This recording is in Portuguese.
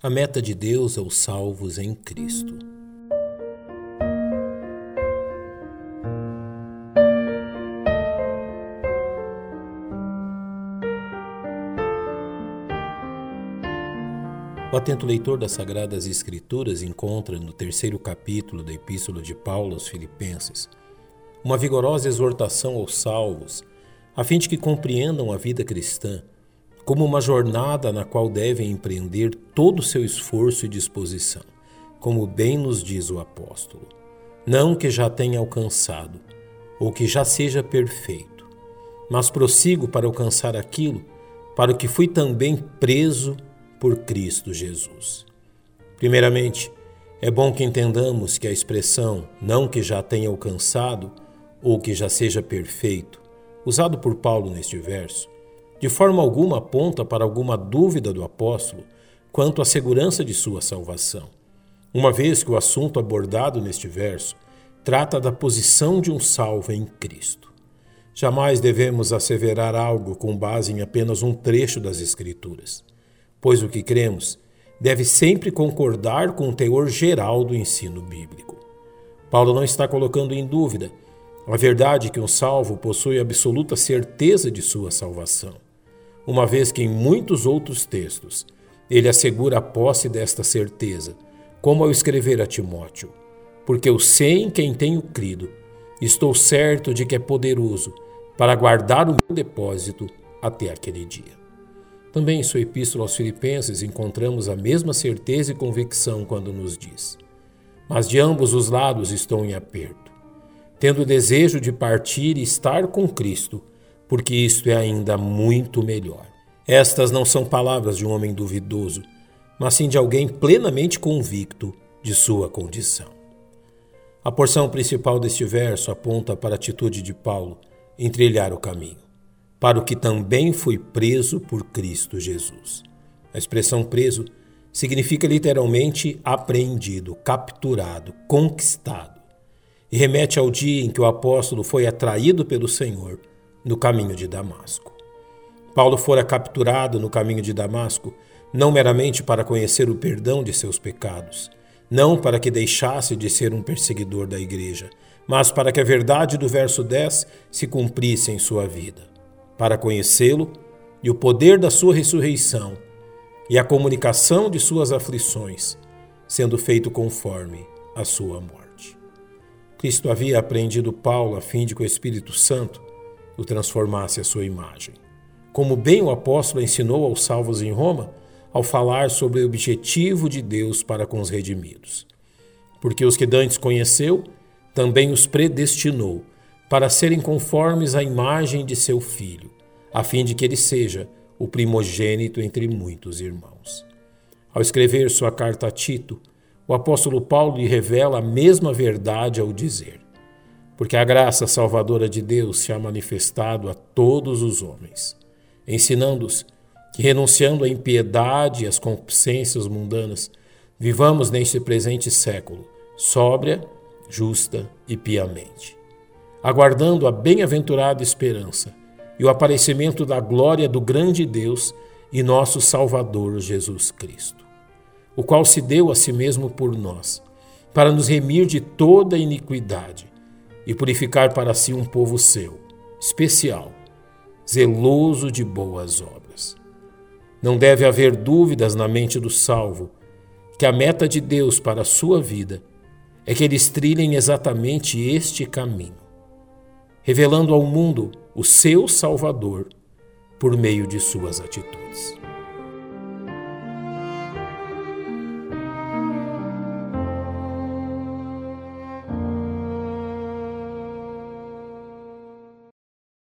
A meta de Deus é os salvos em Cristo. O atento leitor das Sagradas Escrituras encontra no terceiro capítulo da Epístola de Paulo aos Filipenses uma vigorosa exortação aos salvos, a fim de que compreendam a vida cristã como uma jornada na qual devem empreender todo o seu esforço e disposição, como bem nos diz o apóstolo. Não que já tenha alcançado, ou que já seja perfeito, mas prossigo para alcançar aquilo para o que fui também preso por Cristo Jesus. Primeiramente, é bom que entendamos que a expressão não que já tenha alcançado ou que já seja perfeito, usado por Paulo neste verso, de forma alguma aponta para alguma dúvida do apóstolo quanto à segurança de sua salvação, uma vez que o assunto abordado neste verso trata da posição de um salvo em Cristo. Jamais devemos asseverar algo com base em apenas um trecho das Escrituras, pois o que cremos deve sempre concordar com o teor geral do ensino bíblico. Paulo não está colocando em dúvida a verdade que um salvo possui absoluta certeza de sua salvação uma vez que em muitos outros textos ele assegura a posse desta certeza, como ao escrever a Timóteo: Porque eu sei em quem tenho crido, estou certo de que é poderoso para guardar o meu depósito até aquele dia. Também em sua epístola aos Filipenses encontramos a mesma certeza e convicção quando nos diz: Mas de ambos os lados estou em aperto, tendo o desejo de partir e estar com Cristo porque isto é ainda muito melhor. Estas não são palavras de um homem duvidoso, mas sim de alguém plenamente convicto de sua condição. A porção principal deste verso aponta para a atitude de Paulo em trilhar o caminho, para o que também foi preso por Cristo Jesus. A expressão preso significa literalmente apreendido, capturado, conquistado, e remete ao dia em que o apóstolo foi atraído pelo Senhor no caminho de Damasco. Paulo fora capturado no caminho de Damasco não meramente para conhecer o perdão de seus pecados, não para que deixasse de ser um perseguidor da igreja, mas para que a verdade do verso 10 se cumprisse em sua vida, para conhecê-lo e o poder da sua ressurreição e a comunicação de suas aflições, sendo feito conforme a sua morte. Cristo havia aprendido Paulo a fim de que o Espírito Santo o transformasse à sua imagem. Como bem o apóstolo ensinou aos salvos em Roma, ao falar sobre o objetivo de Deus para com os redimidos. Porque os que dantes conheceu, também os predestinou para serem conformes à imagem de seu filho, a fim de que ele seja o primogênito entre muitos irmãos. Ao escrever sua carta a Tito, o apóstolo Paulo lhe revela a mesma verdade ao dizer: porque a graça salvadora de Deus se ha manifestado a todos os homens, ensinando-os que, renunciando à impiedade e às concupiscências mundanas, vivamos neste presente século, sóbria, justa e piamente, aguardando a bem-aventurada esperança e o aparecimento da glória do grande Deus e nosso Salvador Jesus Cristo, o qual se deu a si mesmo por nós, para nos remir de toda iniquidade e purificar para si um povo seu, especial, zeloso de boas obras. Não deve haver dúvidas na mente do salvo que a meta de Deus para a sua vida é que eles trilhem exatamente este caminho, revelando ao mundo o seu Salvador por meio de suas atitudes.